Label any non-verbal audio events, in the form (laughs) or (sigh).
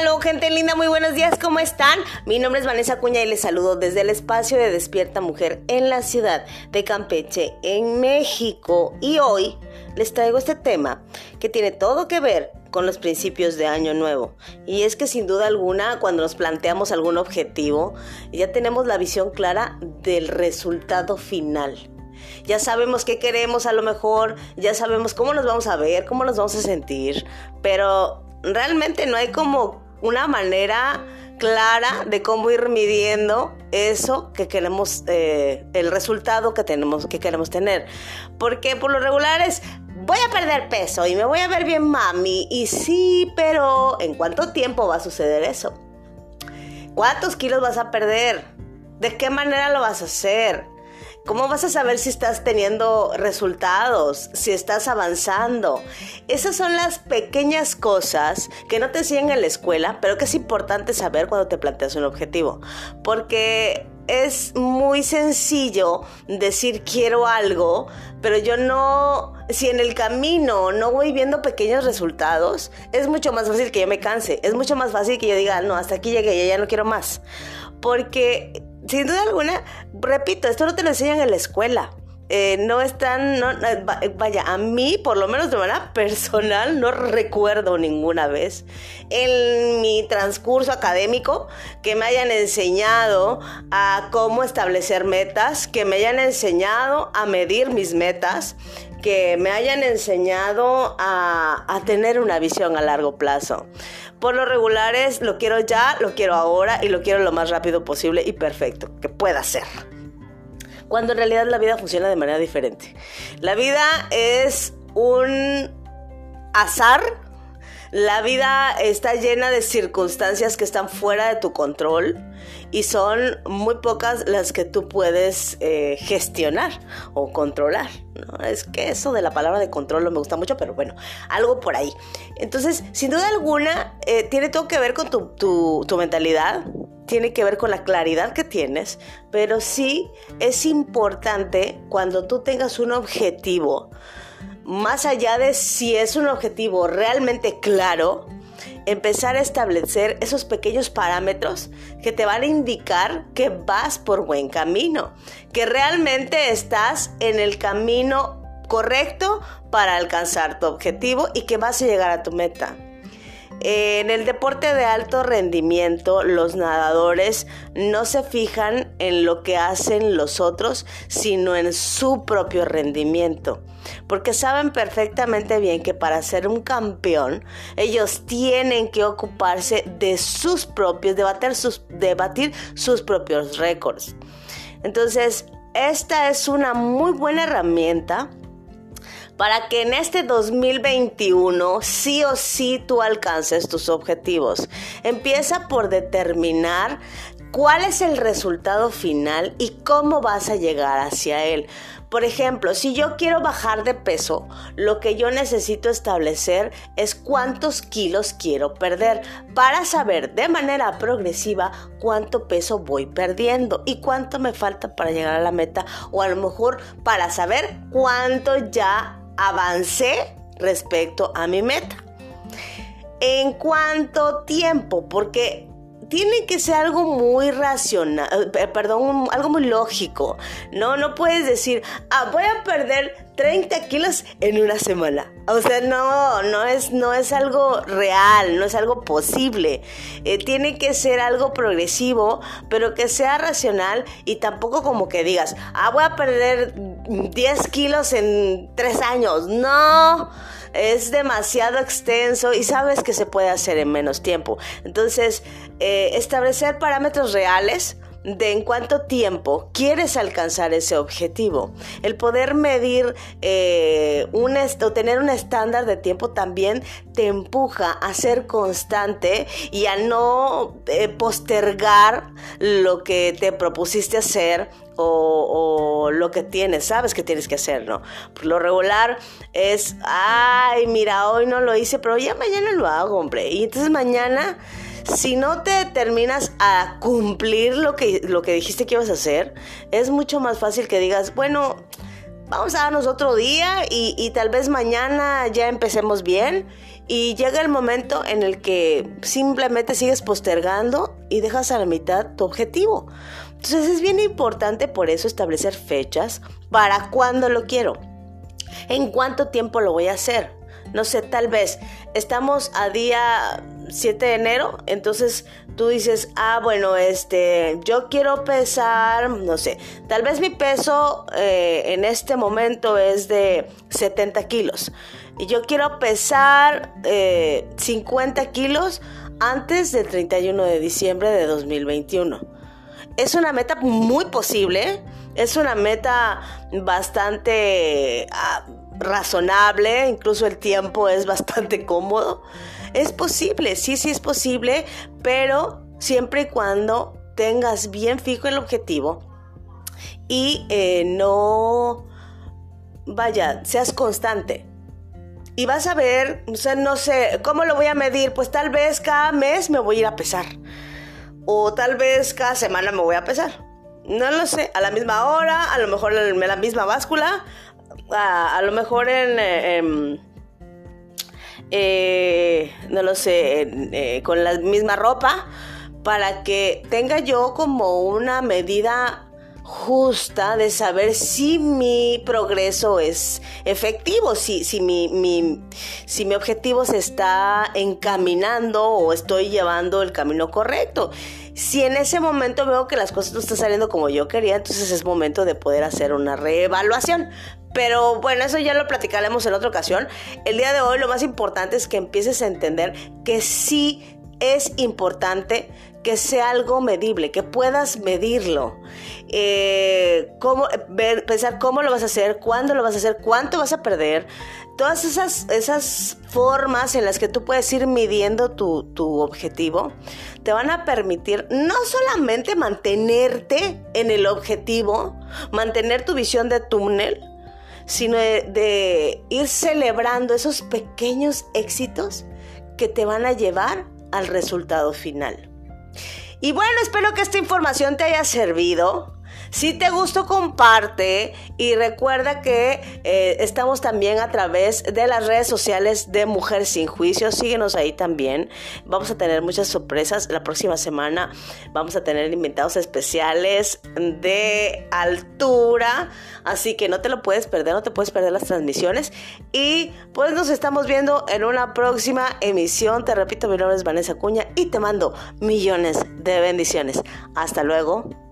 Aló, gente linda, muy buenos días, ¿cómo están? Mi nombre es Vanessa Cuña y les saludo desde el espacio de Despierta Mujer en la ciudad de Campeche, en México. Y hoy les traigo este tema que tiene todo que ver con los principios de Año Nuevo. Y es que sin duda alguna, cuando nos planteamos algún objetivo, ya tenemos la visión clara del resultado final. Ya sabemos qué queremos a lo mejor, ya sabemos cómo nos vamos a ver, cómo nos vamos a sentir, pero realmente no hay como una manera clara de cómo ir midiendo eso que queremos, eh, el resultado que tenemos, que queremos tener. Porque por lo regular es, voy a perder peso y me voy a ver bien mami. Y sí, pero ¿en cuánto tiempo va a suceder eso? ¿Cuántos kilos vas a perder? ¿De qué manera lo vas a hacer? ¿Cómo vas a saber si estás teniendo resultados, si estás avanzando? Esas son las pequeñas cosas que no te enseñan en la escuela, pero que es importante saber cuando te planteas un objetivo. Porque es muy sencillo decir quiero algo, pero yo no, si en el camino no voy viendo pequeños resultados, es mucho más fácil que yo me canse, es mucho más fácil que yo diga, no, hasta aquí llegué, ya no quiero más. Porque sin duda alguna, repito, esto no te lo enseñan en la escuela. Eh, no están, no, vaya, a mí, por lo menos de manera personal, no recuerdo ninguna vez en mi transcurso académico que me hayan enseñado a cómo establecer metas, que me hayan enseñado a medir mis metas, que me hayan enseñado a, tener una visión a largo plazo. Por lo regular es lo quiero ya, lo quiero ahora y lo quiero lo más rápido posible y perfecto, que pueda ser cuando en realidad la vida funciona de manera diferente. La vida es un azar, la vida está llena de circunstancias que están fuera de tu control y son muy pocas las que tú puedes eh, gestionar o controlar. Es que eso de la palabra de control no me gusta mucho, pero bueno, algo por ahí. Entonces, sin duda alguna, eh, tiene todo que ver con tu, tu mentalidad, tiene que ver con la claridad que tienes, pero sí es importante cuando tú tengas un objetivo, más allá de si es un objetivo realmente claro, empezar a establecer esos pequeños parámetros que te van a indicar que vas por buen camino, que realmente estás en el camino correcto para alcanzar tu objetivo y que vas a llegar a tu meta. En el deporte de alto rendimiento, los nadadores no se fijan en lo que hacen los otros, sino en su propio rendimiento. Porque saben perfectamente bien que para ser un campeón, ellos tienen que ocuparse de sus propios, de batir sus, sus propios récords. Entonces, esta es una muy buena herramienta para que en este 2021 sí o sí tú alcances tus objetivos. Empieza por determinar cuál es el resultado final y cómo vas a llegar hacia él. Por ejemplo, si yo quiero bajar de peso, lo que yo necesito establecer es cuántos kilos quiero perder para saber de manera progresiva cuánto peso voy perdiendo y cuánto me falta para llegar a la meta o a lo mejor para saber cuánto ya avancé respecto a mi meta. ¿En cuánto tiempo? Porque tiene que ser algo muy racional, eh, perdón, algo muy lógico. No, no puedes decir, ah, voy a perder 30 kilos en una semana. O sea, no, no es, no es algo real, no es algo posible. Eh, tiene que ser algo progresivo, pero que sea racional y tampoco como que digas, ah, voy a perder 10 kilos en 3 años. No es demasiado extenso y sabes que se puede hacer en menos tiempo. Entonces, eh, establecer parámetros reales de en cuánto tiempo quieres alcanzar ese objetivo. El poder medir eh, un o tener un estándar de tiempo también te empuja a ser constante y a no eh, postergar lo que te propusiste hacer o, lo que tienes, sabes que tienes que hacer, ¿no? Por lo regular es, ay, mira, hoy no lo hice, pero ya mañana lo hago, hombre. Y entonces mañana si no te determinas a cumplir lo que, lo que dijiste que ibas a hacer, es mucho más fácil que digas, bueno, vamos a darnos otro día y, y tal vez mañana ya empecemos bien. Y llega el momento en el que simplemente sigues postergando y dejas a la mitad tu objetivo. Entonces es bien importante por eso establecer fechas para cuándo lo quiero. ¿En cuánto tiempo lo voy a hacer? No sé, tal vez estamos a día 7 de enero, entonces tú dices, ah, bueno, este, yo quiero pesar, no sé, tal vez mi peso eh, en este momento es de 70 kilos y yo quiero pesar 50 eh, kilos antes del 31 de diciembre de 2021. Es una meta muy posible, es una meta bastante... Ah, razonable, incluso el tiempo es bastante (laughs) cómodo. Es posible, sí, sí es posible, pero siempre y cuando tengas bien fijo el objetivo y eh, no, vaya, seas constante. Y vas a ver, o sea, no sé, ¿cómo lo voy a medir? Pues tal vez cada mes me voy a ir a pesar. O tal vez cada semana me voy a pesar. No lo sé, a la misma hora, a lo mejor en la misma báscula, a, lo mejor en... Eh, eh, no lo sé, eh, con la misma ropa, para que tenga yo como una medida justa de saber si mi progreso es efectivo, si, si, mi, si mi objetivo se está encaminando o estoy llevando el camino correcto. Si en ese momento veo que las cosas no están saliendo como yo quería, entonces es momento de poder hacer una reevaluación. Pero bueno, eso ya lo platicaremos en otra ocasión. El día de hoy lo más importante es que empieces a entender que sí es importante que sea algo medible, que puedas medirlo. Eh, cómo, pensar cómo lo vas a hacer, cuándo lo vas a hacer, cuánto vas a perder. Todas esas, esas formas en las que tú puedes ir midiendo tu, tu objetivo te van a permitir no solamente mantenerte en el objetivo, mantener tu visión de túnel, sino de, ir celebrando esos pequeños éxitos que te van a llevar al resultado final. Y bueno, espero que esta información te haya servido. Si te gustó, comparte y recuerda que eh, estamos también a través de las redes sociales de Mujer Sin Juicio. Síguenos ahí también. Vamos a tener muchas sorpresas. La próxima semana vamos a tener invitados especiales de altura. Así que no te lo puedes perder, no te puedes perder las transmisiones. Y pues nos estamos viendo en una próxima emisión. Te repito, mi nombre es Vanessa Cuña y te mando millones de bendiciones. Hasta luego.